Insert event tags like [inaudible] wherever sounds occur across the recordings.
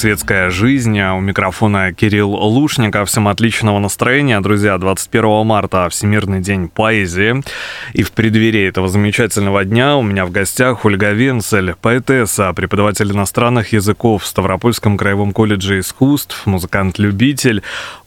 «Светская жизнь». а У микрофона Кирилл Лушников. Всем отличного настроения, друзья. 21 марта Всемирный день поэзии. И в преддверии этого замечательного дня у меня в гостях Ольга Венцель, поэтесса, преподаватель иностранных языков в Ставропольском краевом колледже искусств, музыкант-любитель.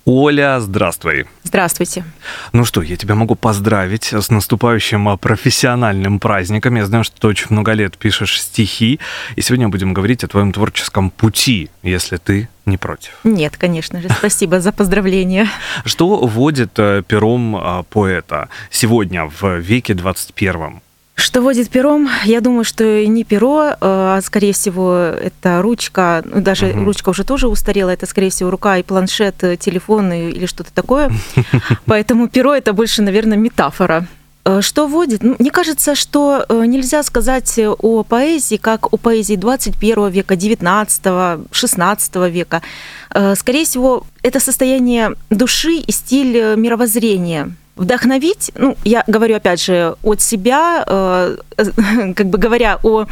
Оля, здравствуй. Здравствуйте. Ну что, я тебя могу поздравить с наступающим а, профессиональным праздником. Я знаю, что ты очень много лет пишешь стихи, и сегодня будем говорить о твоем творческом пути, если ты не против. Нет, конечно же, спасибо за поздравления. Что вводит э, пером а, поэта сегодня в веке 21? Что водит пером? Я думаю, что не перо, а скорее всего это ручка, ну, даже Мгм. ручка уже тоже устарела, это скорее всего рука и планшет, э, телефон или что-то такое. [laughs] Поэтому перо это больше, наверное, метафора. Э, Что вводит? Ну, Мне кажется, что э, нельзя сказать о поэзии как о поэзии 21 века, 19, 16 века. Э, Скорее всего, это состояние души и стиль э, мировоззрения. Вдохновить, ну, я говорю опять же от себя, э, [laughs] как бы говоря о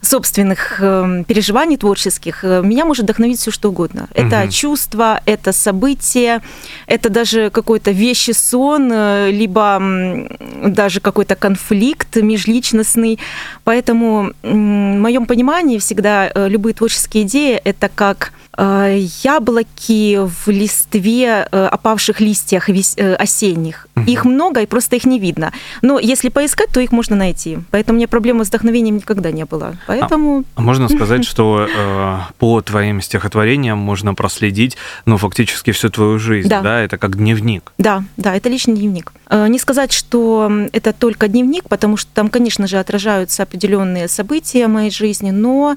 собственных э, переживаний творческих, э, меня может вдохновить все что угодно. Это чувство, это событие, это даже какой-то вещи сон, э, либо м, даже какой-то конфликт межличностный. Поэтому м, в моем понимании всегда э, любые творческие идеи это как Э, яблоки в листве, э, опавших листьях э, осенних. Угу. Их много, и просто их не видно. Но если поискать, то их можно найти. Поэтому у меня проблемы с вдохновением никогда не было. Поэтому... А, а можно сказать, что э, по твоим стихотворениям можно проследить, ну, фактически всю твою жизнь, да? да? Это как дневник. Да, да, это личный дневник. Не сказать, что это только дневник, потому что там, конечно же, отражаются определенные события моей жизни, но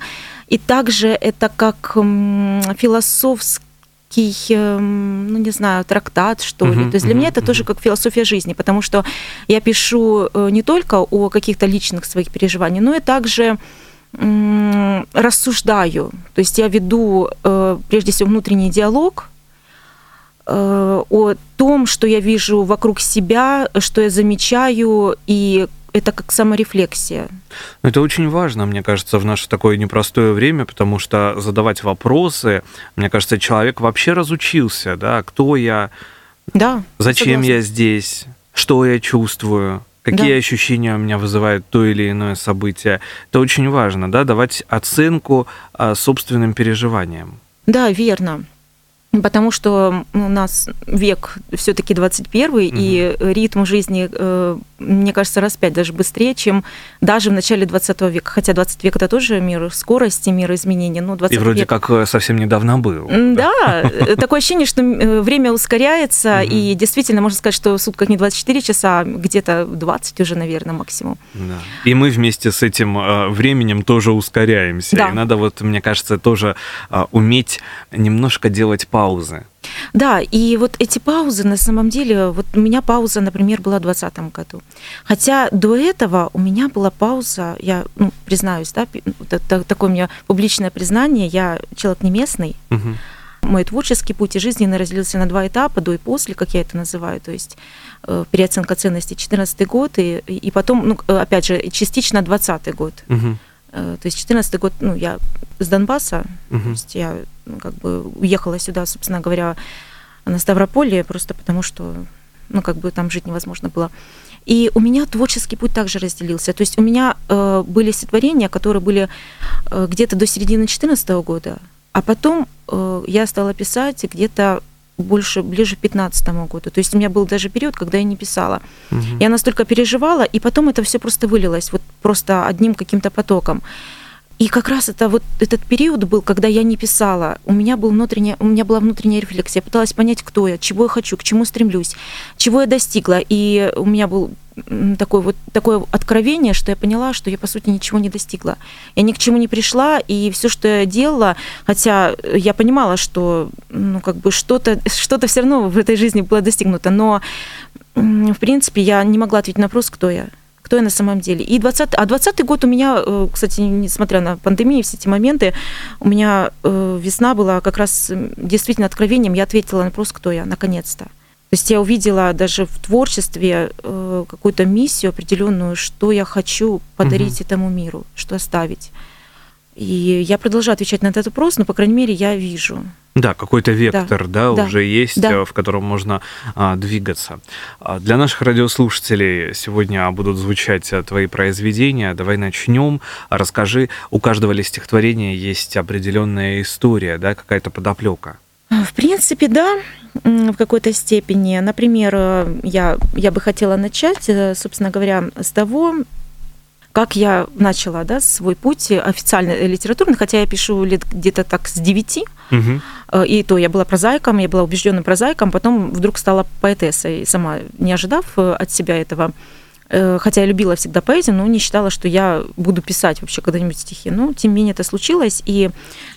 и также это как философский ну не знаю, трактат, что ли. Uh-huh, То есть для uh-huh, меня это uh-huh. тоже как философия жизни, потому что я пишу э, не только о каких-то личных своих переживаниях, но и также рассуждаю. То есть я веду э, прежде всего внутренний диалог э, о том, что я вижу вокруг себя, что я замечаю и это как саморефлексия. Это очень важно, мне кажется, в наше такое непростое время, потому что задавать вопросы, мне кажется, человек вообще разучился, да, кто я, да, зачем согласна. я здесь, что я чувствую, какие да. ощущения у меня вызывает то или иное событие. Это очень важно, да, давать оценку а, собственным переживаниям. Да, верно потому что у нас век все-таки 21 угу. и ритм жизни, э, мне кажется, раз пять даже быстрее, чем даже в начале 20 века. Хотя 20 век это тоже мир скорости, мир изменений. Но 20 и вроде век... как э, совсем недавно был. Да, э, такое ощущение, что время ускоряется, и действительно можно сказать, что в сутках не 24 часа, а где-то 20 уже, наверное, максимум. И мы вместе с этим временем тоже ускоряемся. И надо вот, мне кажется, тоже уметь немножко делать паузы. Да, и вот эти паузы, на самом деле, вот у меня пауза, например, была в 2020 году. Хотя до этого у меня была пауза, я ну, признаюсь, да, такое у меня публичное признание, я человек не местный, угу. Мой творческий путь и жизненный разделился на два этапа, до и после, как я это называю, то есть э, переоценка ценностей 14 год, и, и потом, ну, опять же, частично 20 год. Угу. То есть 14 год, ну, я с Донбасса, угу. то есть я ну, как бы уехала сюда, собственно говоря, на Ставрополье, просто потому что, ну, как бы там жить невозможно было. И у меня творческий путь также разделился. То есть у меня э, были стихотворения, которые были э, где-то до середины 2014 года, а потом э, я стала писать где-то больше, ближе к 2015 году. То есть у меня был даже период, когда я не писала. Угу. Я настолько переживала, и потом это все просто вылилось, вот просто одним каким-то потоком. И как раз это вот этот период был, когда я не писала. У меня, был внутренняя, у меня была внутренняя рефлексия. Я пыталась понять, кто я, чего я хочу, к чему стремлюсь, чего я достигла. И у меня был такое вот такое откровение, что я поняла, что я по сути ничего не достигла. Я ни к чему не пришла, и все, что я делала, хотя я понимала, что ну как бы что-то что-то все равно в этой жизни было достигнуто, но в принципе я не могла ответить на вопрос, кто я кто я на самом деле. И 20, а 20 год у меня, э, кстати, несмотря на пандемию, все эти моменты, у меня э, весна была как раз действительно откровением. Я ответила на вопрос, кто я, наконец-то. То есть я увидела даже в творчестве э, какую-то миссию определенную, что я хочу подарить угу. этому миру, что оставить. И я продолжаю отвечать на этот вопрос, но, по крайней мере, я вижу. Да, какой-то вектор, да, да, уже есть, да. Э, в котором можно а, двигаться. А, для наших радиослушателей сегодня будут звучать э, твои произведения. Давай начнем. Расскажи, у каждого ли стихотворения есть определенная история, да, какая-то подоплека? В принципе, да, в какой-то степени. Например, э, я, я бы хотела начать, собственно говоря, с того, как я начала да, свой путь официально литературный, хотя я пишу лет где-то так с 9, угу. и то я была прозаиком, я была убежденным прозаиком, потом вдруг стала поэтессой, сама не ожидав э, от себя этого. Э, хотя я любила всегда поэзию, но не считала, что я буду писать вообще когда-нибудь стихи. Но, тем не менее, это случилось. И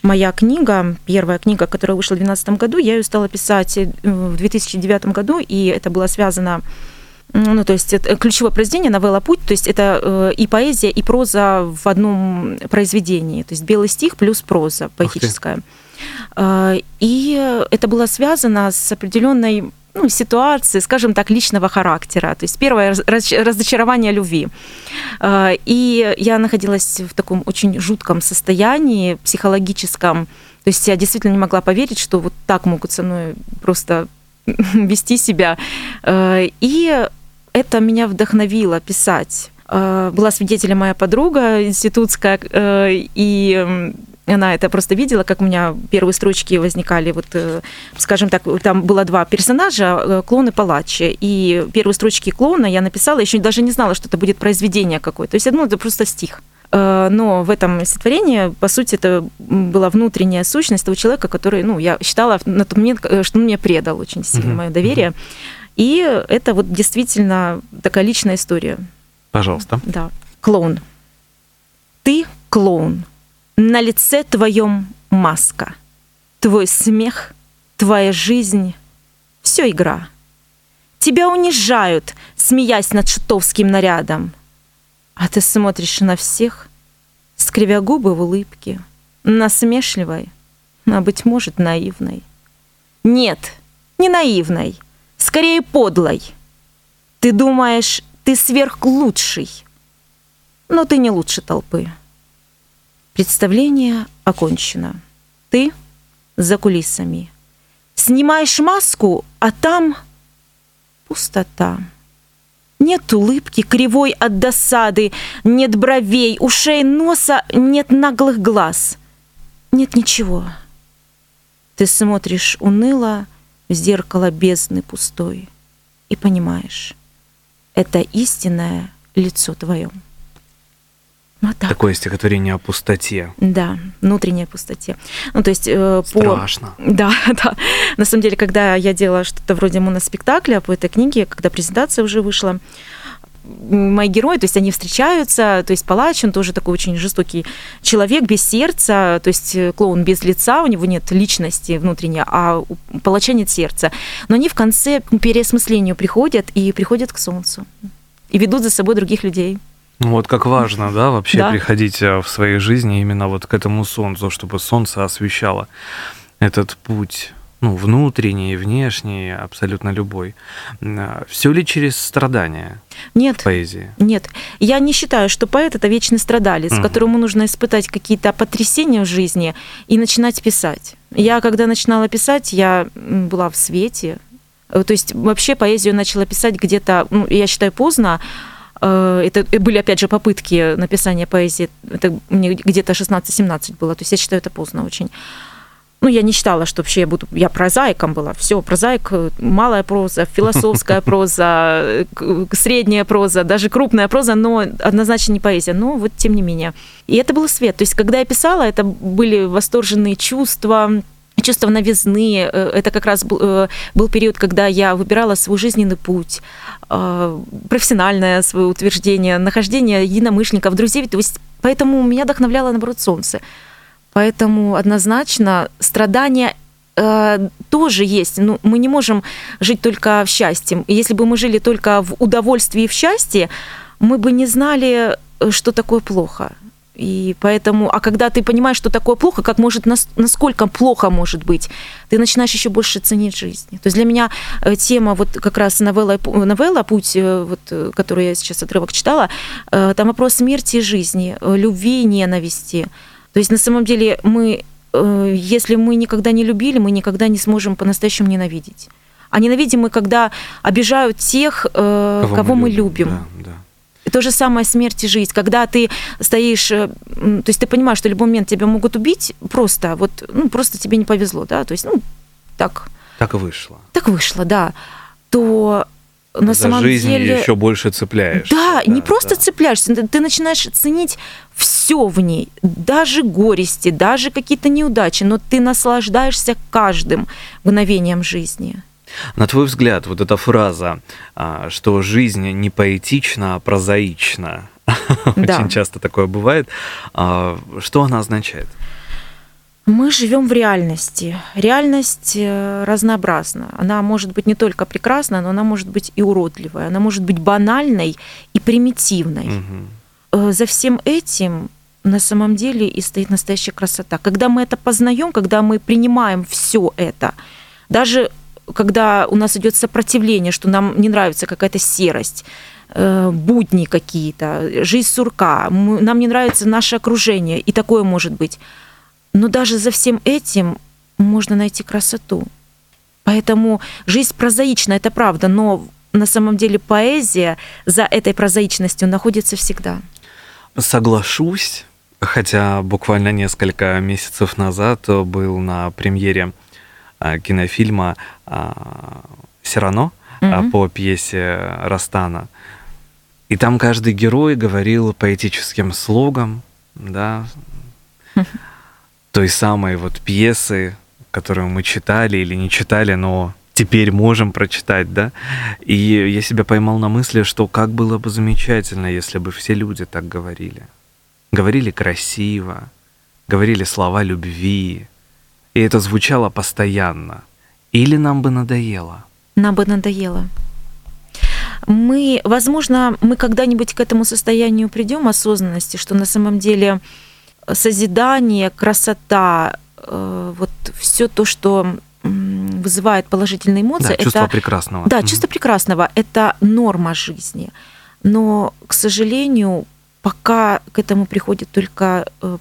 моя книга, первая книга, которая вышла в 2012 году, я ее стала писать в 2009 году, и это было связано ну, то есть это ключевое произведение «Новелла Путь», то есть это э, и поэзия, и проза в одном произведении, то есть белый стих плюс проза поэтическая. Э, и это было связано с определенной ну, ситуации, скажем так, личного характера. То есть первое разочарование любви. Э, и я находилась в таком очень жутком состоянии психологическом. То есть я действительно не могла поверить, что вот так могут со мной просто [laughs] вести себя. И это меня вдохновило писать. Э, была свидетелем моя подруга институтская, э, и она это просто видела, как у меня первые строчки возникали, вот, э, скажем так, там было два персонажа, клоун и палач, и первые строчки клоуна я написала, еще даже не знала, что это будет произведение какое-то, то есть, ну, это просто стих. Но в этом стихотворении, по сути, это была внутренняя сущность того человека, который, ну, я считала на тот момент, что он мне предал очень сильно мое доверие. И это вот действительно такая личная история. Пожалуйста. Да. Клоун. Ты клоун. На лице твоем маска. Твой смех, твоя жизнь — все игра. Тебя унижают, смеясь над шутовским нарядом. А ты смотришь на всех, скривя губы в улыбке, насмешливой, а, быть может, наивной. Нет, не наивной, скорее подлой. Ты думаешь, ты сверхлучший, но ты не лучше толпы. Представление окончено. Ты за кулисами. Снимаешь маску, а там пустота. Нет улыбки, кривой от досады, нет бровей, ушей, носа, нет наглых глаз. Нет ничего. Ты смотришь уныло в зеркало бездны пустой и понимаешь, это истинное лицо твое. Вот так. Такое стихотворение о пустоте. Да, внутренней пустоте. Ну, то есть э, Страшно. по... Да, [laughs] да. На самом деле, когда я делала что-то вроде моноспектакля по этой книге, когда презентация уже вышла, мои герои, то есть они встречаются, то есть палач, он тоже такой очень жестокий человек, без сердца, то есть э, клоун без лица, у него нет личности внутренней, а у палача нет сердца. Но они в конце к переосмыслению приходят и приходят к солнцу и ведут за собой других людей. Ну вот как важно, да, вообще да. приходить э, в своей жизни именно вот к этому солнцу, чтобы солнце освещало этот путь ну, внутренний, внешний, абсолютно любой. Э, Все ли через страдания? Нет. В поэзии? Нет. Я не считаю, что поэт это вечный страдалец, угу. которому нужно испытать какие-то потрясения в жизни и начинать писать. Я, когда начинала писать, я была в свете. Э, то есть вообще поэзию начала писать где-то, ну, я считаю, поздно, Э, это были, опять же, попытки написания поэзии. Это мне где-то 16-17 было. То есть я считаю, это поздно очень. Ну, я не считала, что вообще я буду... Я прозаиком была. Все, прозаик, малая проза, философская [laughs] проза, средняя проза, даже крупная проза, но однозначно не поэзия. Но вот тем не менее. И это был свет. То есть, когда я писала, это были восторженные чувства, чувство новизны. Э, это как раз был, э, был период, когда я выбирала свой жизненный путь, э, профессиональное свое утверждение, нахождение единомышленников, друзей. То есть поэтому меня вдохновляло, наоборот, солнце. Поэтому однозначно страдания тоже есть. Ну, мы не можем жить только в счастье. Если бы мы жили только в удовольствии и в счастье, мы бы не знали, что такое плохо. И поэтому, а когда ты понимаешь, что такое плохо, как может, насколько плохо может быть, ты начинаешь еще больше ценить жизнь. То есть для меня э, тема вот как раз новелла, новелла «Путь», э, вот, э, которую я сейчас отрывок читала, там вопрос смерти и жизни, любви и ненависти. То есть на самом деле мы, если мы никогда не любили, мы никогда не сможем по-настоящему ненавидеть. А ненавидим мы, когда обижают тех, кого, кого мы любим. любим. Да, да. То же самое смерть и жизнь. Когда ты стоишь, э, то есть ты понимаешь, что в любой момент тебя могут убить, просто, вот, ну, просто тебе не повезло, да, то есть, ну, так. Так вышло. Так вышло, да. То на За самом жизнь деле... еще больше цепляешься. Да, да не просто да. цепляешься, ты начинаешь ценить все в ней, даже горести, даже какие-то неудачи, но ты наслаждаешься каждым мгновением жизни. На твой взгляд, вот эта фраза, а, что жизнь не поэтична, а прозаична, [laughs] да. очень часто такое бывает, а, что она означает? Мы живем в реальности. Реальность э, разнообразна. Она может быть не только прекрасна, но она может быть и уродливая. Она может быть банальной и примитивной. Угу. За всем этим на самом деле и стоит настоящая красота. Когда мы это познаем, когда мы принимаем все это, даже когда у нас идет сопротивление, что нам не нравится какая-то серость, э, будни какие-то, жизнь сурка, нам не нравится наше окружение, и такое может быть. Но даже за всем этим можно найти красоту. Поэтому жизнь прозаична, это правда, но на самом деле поэзия за этой прозаичностью находится всегда. Соглашусь, Хотя буквально несколько месяцев назад был на премьере а, кинофильма а, «Сирано» mm-hmm. по пьесе Растана. И там каждый герой говорил поэтическим слогом, да, [laughs] той самой вот пьесы, которую мы читали или не читали, но теперь можем прочитать, да. И я себя поймал на мысли, что как было бы замечательно, если бы все люди так говорили говорили красиво, говорили слова любви, и это звучало постоянно. Или нам бы надоело? Нам бы надоело. Мы, возможно, мы когда-нибудь к этому состоянию придем осознанности, что на самом деле созидание, красота, э, вот все то, что вызывает положительные эмоции. Да, это, чувство прекрасного. Да, чувство прекрасного. Это норма жизни. Но, к сожалению, пока к этому приходит только э,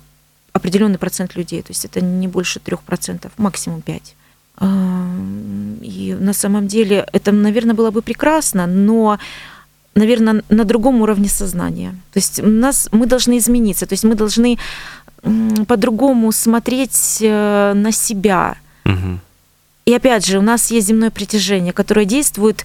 определенный процент людей, то есть это не больше трех процентов, максимум пять. И на самом деле это, наверное, было бы прекрасно, но наверное, на другом уровне сознания. То есть у нас, мы должны измениться, то есть мы должны по-другому смотреть э, на себя. Угу. И опять же, у нас есть земное притяжение, которое действует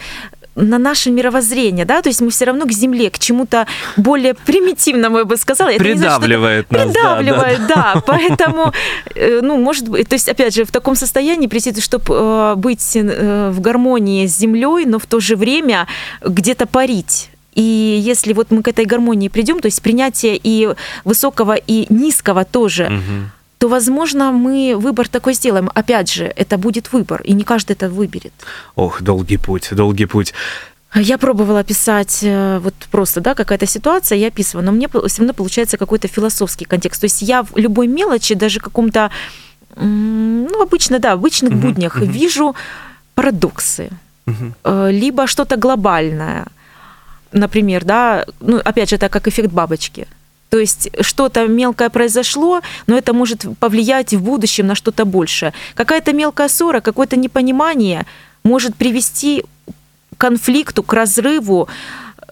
на наше мировоззрение, да, то есть мы все равно к Земле, к чему-то более примитивному, я бы сказала. Это придавливает знаю, нас. Придавливает, да, да, да. Поэтому, э, ну, может быть, то есть, опять же, в таком состоянии прийти, чтобы э, быть э, в гармонии с Землей, но в то же время где-то парить. И если вот мы к этой гармонии придем, то есть принятие и высокого, и низкого тоже, угу то, возможно, мы выбор такой сделаем. Опять же, это будет выбор, и не каждый это выберет. Ох, долгий путь, долгий путь. Я пробовала писать э, вот просто, да, какая-то ситуация, я описываю, но мне все равно получается какой-то философский контекст. То есть я в любой мелочи, даже каком-то, ну, обычно, да, обычных uh-huh, буднях uh-huh. вижу парадоксы, uh-huh. либо что-то глобальное. Например, да, ну, опять же, это как эффект бабочки. То есть что-то мелкое произошло, но это может повлиять в будущем на что-то большее. Какая-то мелкая ссора, какое-то непонимание может привести к конфликту, к разрыву,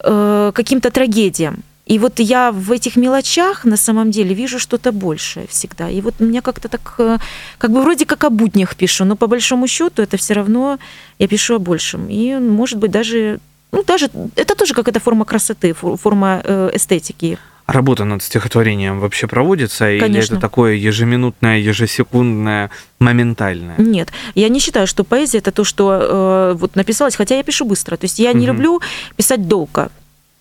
э, каким-то трагедиям. И вот я в этих мелочах на самом деле вижу что-то большее всегда. И вот у меня как-то так, э, как бы вроде как о буднях пишу, но по большому счету это все равно я пишу о большем. И, может быть, даже, ну, даже это тоже какая-то форма красоты, форма э, эстетики работа над стихотворением вообще проводится? Конечно. Или это такое ежеминутное, ежесекундное, моментальное? Нет, я не считаю, что поэзия это то, что э, вот написалось, хотя я пишу быстро. То есть я не угу. люблю писать долго.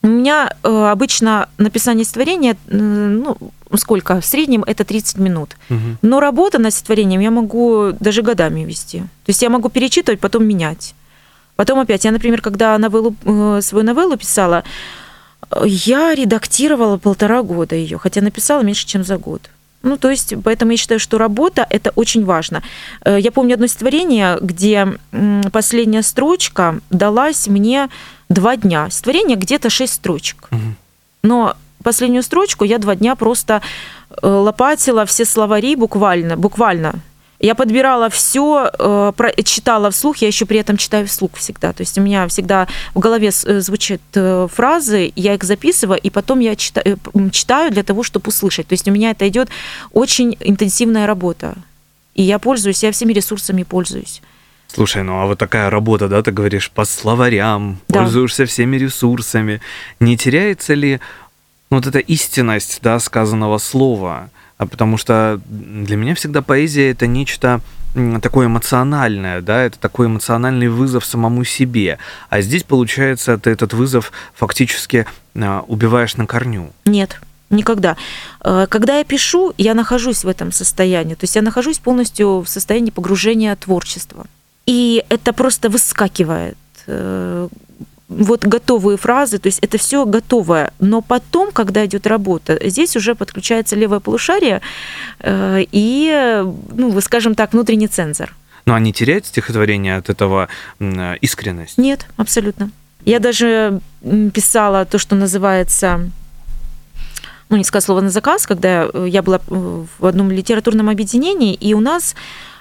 У меня э, обычно написание стихотворения, э, ну, сколько? В среднем это 30 минут. Угу. Но работа над стихотворением я могу даже годами вести. То есть я могу перечитывать, потом менять. Потом опять, я, например, когда новеллу, э, свою новеллу писала, я редактировала полтора года ее, хотя написала меньше, чем за год. Ну, то есть, поэтому я считаю, что работа – это очень важно. Э, я помню одно стихотворение, где последняя строчка далась мне два дня. Стихотворение где-то шесть строчек. Но последнюю строчку я два дня просто э, лопатила все словари буквально, буквально я подбирала все, э, читала вслух, я еще при этом читаю вслух всегда. То есть у меня всегда в голове э, звучат э, фразы, я их записываю, и потом я читаю, читаю для того, чтобы услышать. То есть у меня это идет очень интенсивная работа. И я пользуюсь, я всеми ресурсами пользуюсь. Слушай, ну а вот такая работа, да, ты говоришь по словарям, да. пользуешься всеми ресурсами. Не теряется ли ну, вот эта истинность, да, сказанного слова? А потому что для меня всегда поэзия это нечто такое эмоциональное, да, это такой эмоциональный вызов самому себе. А здесь, получается, ты этот вызов фактически а, убиваешь на корню. Нет, никогда. Э, когда я пишу, я нахожусь в этом состоянии, то есть я нахожусь полностью в состоянии погружения творчества. И это просто выскакивает э, вот готовые фразы, то есть это все готовое. Но потом, когда идет работа, здесь уже подключается левое полушарие э, и, ну, скажем так, внутренний цензор. Но они теряют стихотворение от этого искренность? Нет, абсолютно. Я даже писала то, что называется ну, не сказать слово на заказ, когда я была в одном литературном объединении, и у нас,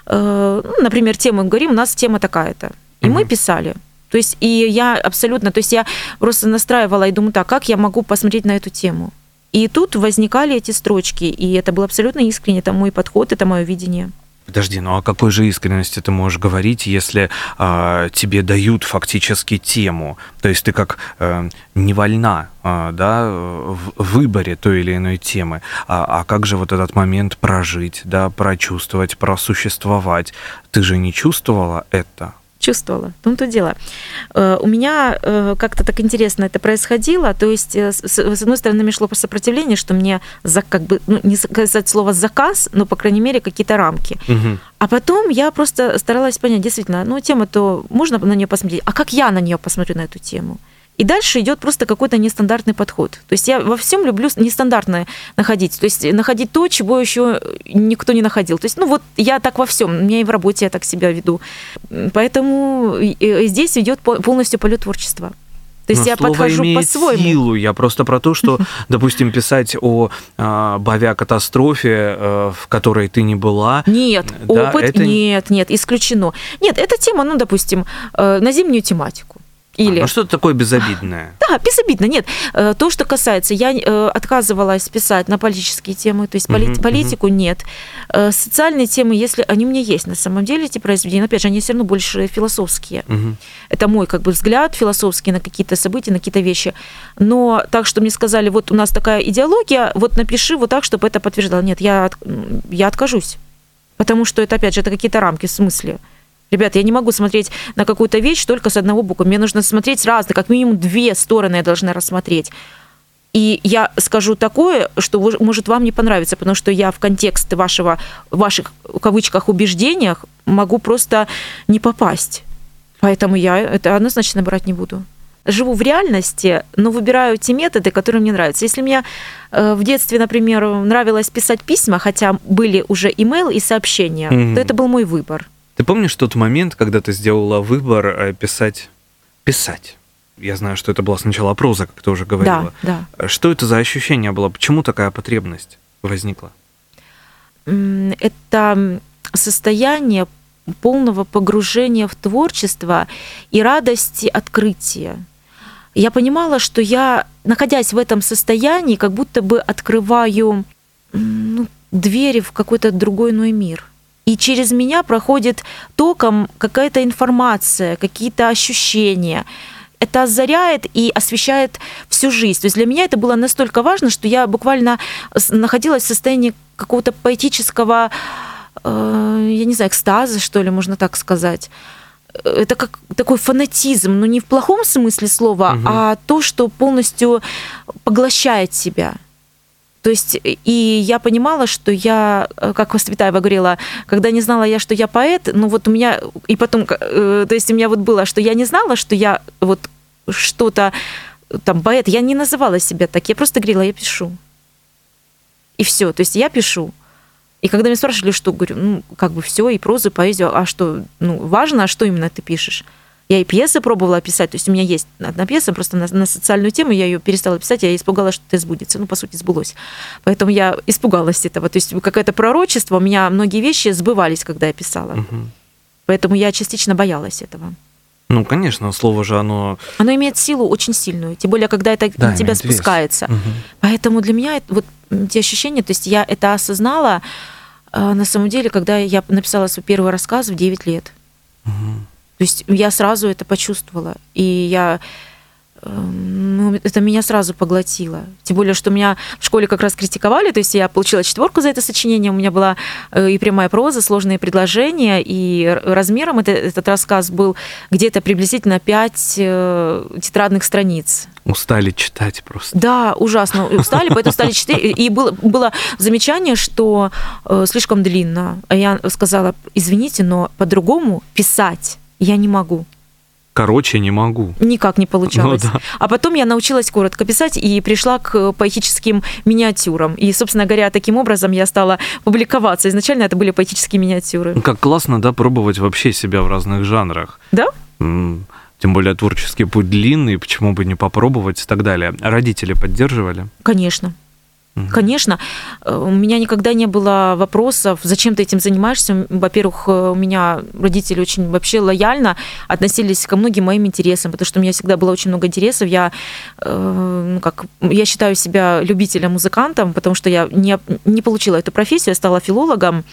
э, ну, например, тему говорим, у нас тема такая-то. И угу. мы писали. То есть, и я абсолютно, то есть я просто настраивала и думаю, так, как я могу посмотреть на эту тему? И тут возникали эти строчки, и это было абсолютно искренне, это мой подход, это мое видение. Подожди, ну о какой же искренности ты можешь говорить, если э, тебе дают фактически тему? То есть ты как э, не вольна э, да, в выборе той или иной темы. А, а как же вот этот момент прожить, да, прочувствовать, просуществовать? Ты же не чувствовала это? Чувствовала. В том-то дело. Э, у меня э, как-то так интересно это происходило. То есть, э, с одной стороны, мне шло сопротивление, что мне за, как бы, ну, не сказать слово заказ, но, по крайней мере, какие-то рамки. Угу. А потом я просто старалась понять, действительно, ну, тема-то можно на нее посмотреть, а как я на нее посмотрю, на эту тему? И дальше идет просто какой-то нестандартный подход. То есть я во всем люблю нестандартное находить. То есть находить то, чего еще никто не находил. То есть, ну вот я так во всем. У меня и в работе я так себя веду. Поэтому здесь идет полностью полет творчества. То есть Но я подхожу по-своему. силу. Я просто про то, что, [laughs] допустим, писать о э, авиакатастрофе, э, в которой ты не была. Нет, да, опыт это... нет, нет, исключено. Нет, эта тема, ну, допустим, э, на зимнюю тематику. Или... А, ну что-то такое безобидное. [laughs] Да, безобидно. Нет, э, то, что касается, я э, отказывалась писать на политические темы, то есть uh-huh, политику uh-huh. нет. Э, социальные темы, если они у меня есть на самом деле, эти произведения, опять же, они все равно больше философские. Uh-huh. Это мой как бы взгляд философский на какие-то события, на какие-то вещи. Но так, что мне сказали, вот у нас такая идеология, вот напиши вот так, чтобы это подтверждало. Нет, я, я откажусь. Потому что это, опять же, это какие-то рамки в смысле. Ребята, я не могу смотреть на какую-то вещь только с одного бока. Мне нужно смотреть с разных, как минимум две стороны я должна рассмотреть. И я скажу такое, что может вам не понравиться, потому что я в контекст вашего, ваших, в кавычках, убеждениях могу просто не попасть. Поэтому я это однозначно брать не буду. Живу в реальности, но выбираю те методы, которые мне нравятся. Если мне э, в детстве, например, нравилось писать письма, хотя были уже имейл и сообщения, mm-hmm. то это был мой выбор. Ты помнишь тот момент, когда ты сделала выбор э, писать? Писать. Я знаю, что это была сначала проза, как ты уже говорила. Да, да. Что это за ощущение было? Почему такая потребность возникла? Это состояние полного погружения в творчество и радости открытия. Я понимала, что я, находясь в этом состоянии, как будто бы открываю ну, двери в какой-то другой иной мир – и через меня проходит током какая-то информация, какие-то ощущения. Это озаряет и освещает всю жизнь. То есть для меня это было настолько важно, что я буквально находилась в состоянии какого-то поэтического, э, я не знаю, экстаза, что ли, можно так сказать это как такой фанатизм, но не в плохом смысле слова, угу. а то, что полностью поглощает себя. То есть, и я понимала, что я, э, как Воспитаева говорила, когда не знала я, что я поэт, ну вот у меня, и потом, э, то есть у меня вот было, что я не знала, что я вот что-то там поэт, я не называла себя так, я просто говорила, я пишу. И все, то есть я пишу. И когда меня спрашивали, что, говорю, ну, как бы все, и прозу, и поэзию, а что, ну, важно, а что именно ты пишешь? Я и пьесы пробовала писать, то есть у меня есть одна пьеса, просто на, на социальную тему я ее перестала писать, я испугалась, что это сбудется. Ну, по сути, сбылось. Поэтому я испугалась этого. То есть какое-то пророчество, у меня многие вещи сбывались, когда я писала. Угу. Поэтому я частично боялась этого. Ну, конечно, слово же оно... Оно имеет силу очень сильную, тем более, когда это да, на тебя спускается. Угу. Поэтому для меня вот те ощущения, то есть я это осознала э, на самом деле, когда я написала свой первый рассказ в 9 лет. Угу. То есть я сразу это почувствовала. И я эм, ну, это меня сразу поглотило. Тем более, что меня в школе как раз критиковали, то есть я получила четверку за это сочинение, у меня была э, и прямая проза, сложные предложения, и размером это, этот рассказ был где-то приблизительно 5 э, тетрадных страниц. Устали читать просто. Да, ужасно устали, поэтому стали читать. И было, было замечание, что э, слишком длинно. А я сказала, извините, но по-другому писать я не могу. Короче, не могу. Никак не получалось. Ну, да. А потом я научилась коротко писать и пришла к поэтическим миниатюрам. И, собственно говоря, таким образом я стала публиковаться. Изначально это были поэтические миниатюры. Ну, как классно, да, пробовать вообще себя в разных жанрах. Да? Тем более творческий путь длинный, почему бы не попробовать и так далее. Родители поддерживали? Конечно. Конечно, э, у меня никогда не было вопросов, зачем ты этим занимаешься. Во-первых, э, у меня родители очень вообще лояльно относились ко многим моим интересам, потому что у меня всегда было очень много интересов. Я, э, ну, как, я считаю себя любителем, музыкантом, потому что я не, не получила эту профессию, я стала филологом,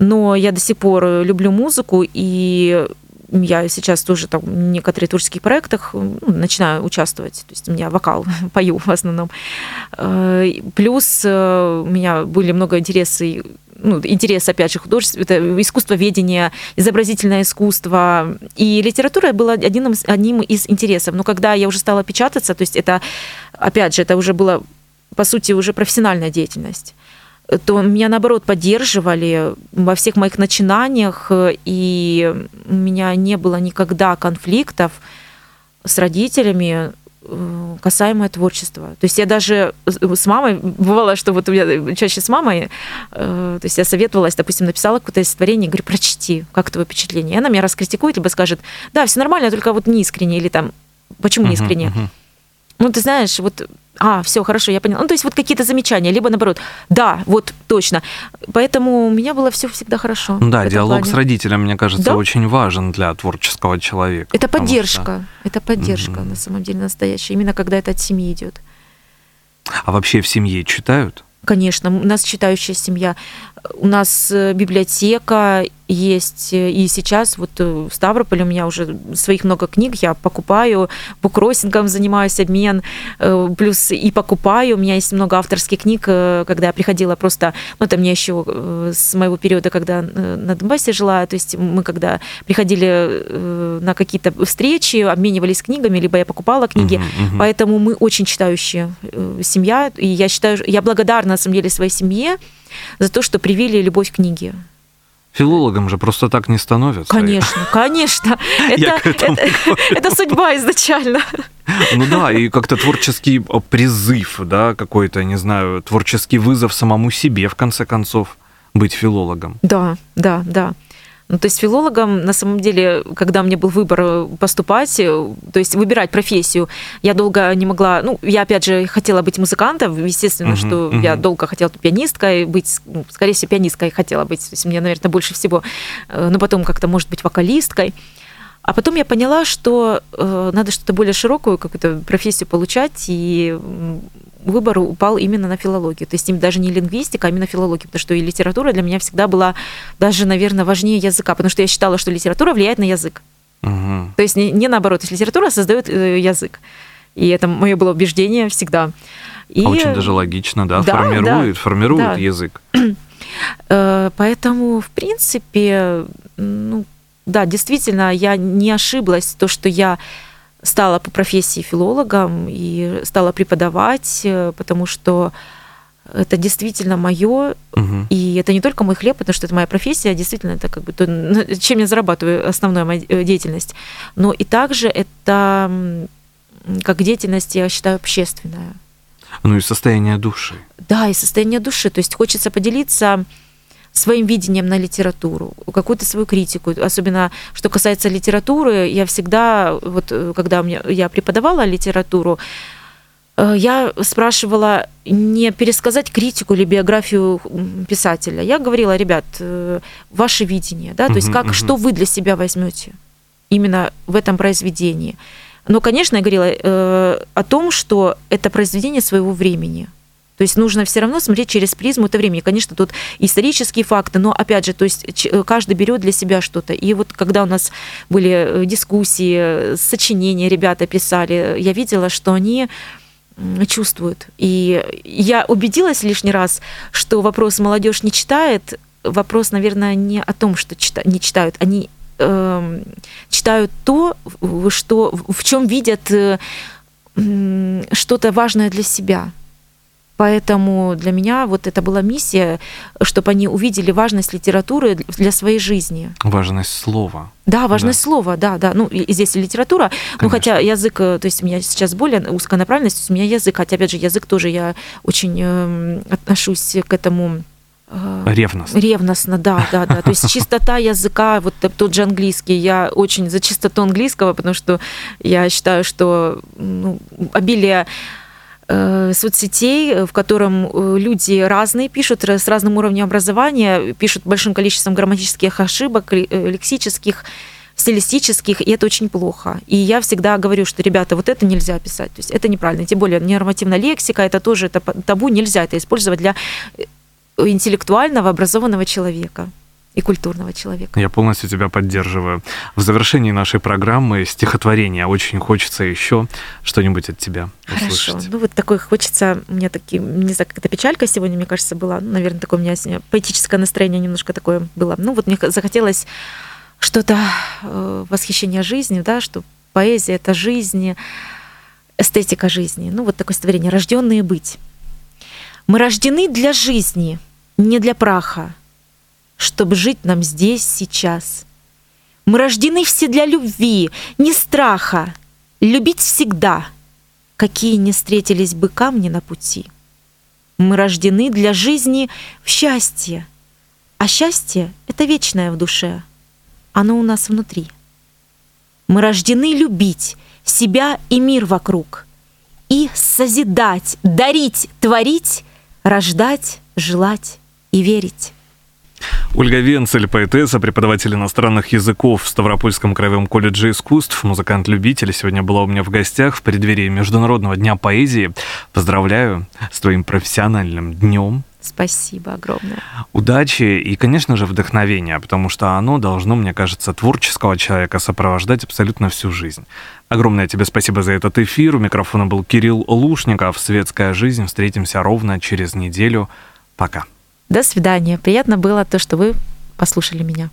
но я до сих пор люблю музыку, и я сейчас тоже там в некоторых творческих проектах ну, начинаю участвовать. То есть у меня вокал, [laughs] пою в основном. Э, плюс э, у меня были много интересов ну, интерес, опять же, художество, это искусство ведения, изобразительное искусство. И литература была одним, одним из интересов. Но когда я уже стала печататься, то есть это, опять же, это уже было, по сути, уже профессиональная деятельность то меня, наоборот, поддерживали во всех моих начинаниях, и у меня не было никогда конфликтов с родителями э, касаемо творчества. То есть я даже с мамой, бывало, что вот у меня чаще с мамой, э, то есть я советовалась, допустим, написала какое-то стихотворение, говорю, прочти, как твое впечатление. И она меня раскритикует, либо скажет, да, все нормально, только вот не искренне, или там, почему не искренне? Uh-huh, uh-huh. Ну, ты знаешь, вот а, все, хорошо, я поняла. Ну, то есть вот какие-то замечания, либо наоборот, да, вот точно. Поэтому у меня было все всегда хорошо. Да, диалог плане. с родителем, мне кажется, да? очень важен для творческого человека. Это поддержка, что... это поддержка угу. на самом деле настоящая, именно когда это от семьи идет. А вообще в семье читают? Конечно, у нас читающая семья. У нас э, библиотека есть, э, и сейчас вот э, в Ставрополе у меня уже своих много книг, я покупаю, буккроссингом занимаюсь, обмен, плюс и покупаю, у меня есть много авторских книг, когда я приходила просто, ну, это мне еще с моего периода, когда на Донбассе жила, то есть мы когда приходили на какие-то встречи, обменивались книгами, либо я покупала книги, uh-huh, uh-huh. поэтому мы очень читающая семья, и я считаю, я благодарна, на самом деле, своей семье, за то, что привили любовь к книге. Филологом же просто так не становятся. Конечно, конечно. [laughs] Это, это, [laughs] это судьба изначально. Ну да, и как-то творческий призыв, да, какой-то, не знаю, творческий вызов самому себе, в конце концов, быть филологом. Да, да, да. Ну, то есть филологом, на самом деле, когда мне был выбор э, поступать, э, то есть выбирать профессию, я долго не могла, ну, я опять же хотела быть музыкантом, естественно, uh-huh, что uh-huh. я долго хотела пианисткой быть, ну, скорее всего, пианисткой хотела быть, то есть мне, наверное, больше всего, э, но потом как-то, может быть, вокалисткой. А потом я поняла, что э, надо что-то более широкую какую-то профессию получать, и выбор упал именно на филологию. То есть даже не лингвистика, а именно филология, потому что и литература для меня всегда была даже, наверное, важнее языка, потому что я считала, что литература влияет на язык. Угу. То есть не, не наоборот, то есть литература создает э, язык. И это мое было убеждение всегда. И... А очень даже логично, да, да формирует, да, формирует да. язык. [clears throat] Э, поэтому, в принципе, ну, да, действительно, я не ошиблась, то, что я стала по профессии филологом и стала преподавать, э, потому что это действительно мое, угу. и это не только мой хлеб, потому что это моя профессия, а действительно это как бы то, чем я зарабатываю, основная моя э, деятельность. Но и также это как деятельность, я считаю, общественная. Ну и состояние души. Да, и состояние души. То есть хочется поделиться своим видением на литературу, какую-то свою критику. Особенно, что касается литературы, я всегда, вот э, когда мне, я преподавала литературу, э, я спрашивала не пересказать критику или биографию писателя. Я говорила, ребят, э, ваше видение, да, то есть как, что вы для себя возьмете именно в этом произведении. Но, конечно, я говорила э, о том, что это произведение своего времени – то есть нужно все равно смотреть через призму это времени. Конечно, тут исторические факты, но опять же, то есть каждый берет для себя что-то. И вот когда у нас были э, дискуссии, сочинения ребята писали, я видела, что они чувствуют. И я убедилась лишний раз, что вопрос молодежь не читает, вопрос, наверное, не о том, что не читают, они э, читают то, что в чем видят э, что-то важное для себя. Поэтому для меня вот это была миссия, чтобы они увидели важность литературы для своей жизни. Важность слова. Да, важность да. слова, да, да. Ну, и здесь литература, Конечно. ну, хотя язык, э, то есть у меня сейчас более узкая направленность, у меня язык, хотя, опять же, язык тоже я очень э, отношусь к этому э, Ревностно. Ревностно, да, да, да. То есть чистота языка, вот тот же английский, я очень за чистоту английского, потому что я считаю, что ну, обилие соцсетей, в котором э, люди разные пишут, с разным уровнем образования, пишут большим количеством грамматических ошибок, лексических, стилистических, и это очень плохо. И я всегда говорю, что, ребята, вот это нельзя писать, то есть это неправильно. Тем более нормативная лексика, это тоже это табу, нельзя это использовать для интеллектуального, образованного человека и культурного человека. Я полностью тебя поддерживаю. В завершении нашей программы стихотворение. Очень хочется еще что-нибудь от тебя услышать. Хорошо. Ну вот такой хочется, у меня такие, не знаю, какая-то печалька сегодня, мне кажется, была. Ну, наверное, такое у меня поэтическое настроение немножко такое было. Ну вот мне захотелось что-то э, восхищение жизнью, да, что поэзия — это жизнь, эстетика жизни. Ну вот такое стихотворение «Рожденные быть». Мы рождены для жизни, не для праха, чтобы жить нам здесь, сейчас. Мы рождены все для любви, не страха, любить всегда, какие не встретились бы камни на пути. Мы рождены для жизни в счастье, а счастье — это вечное в душе, оно у нас внутри. Мы рождены любить себя и мир вокруг, и созидать, дарить, творить, рождать, желать и верить. Ольга Венцель, поэтесса, преподаватель иностранных языков в Ставропольском краевом колледже искусств, музыкант-любитель, сегодня была у меня в гостях в преддверии Международного дня поэзии. Поздравляю с твоим профессиональным днем. Спасибо огромное. Удачи и, конечно же, вдохновения, потому что оно должно, мне кажется, творческого человека сопровождать абсолютно всю жизнь. Огромное тебе спасибо за этот эфир. У микрофона был Кирилл Лушников. Светская жизнь. Встретимся ровно через неделю. Пока. До свидания. Приятно было то, что вы послушали меня.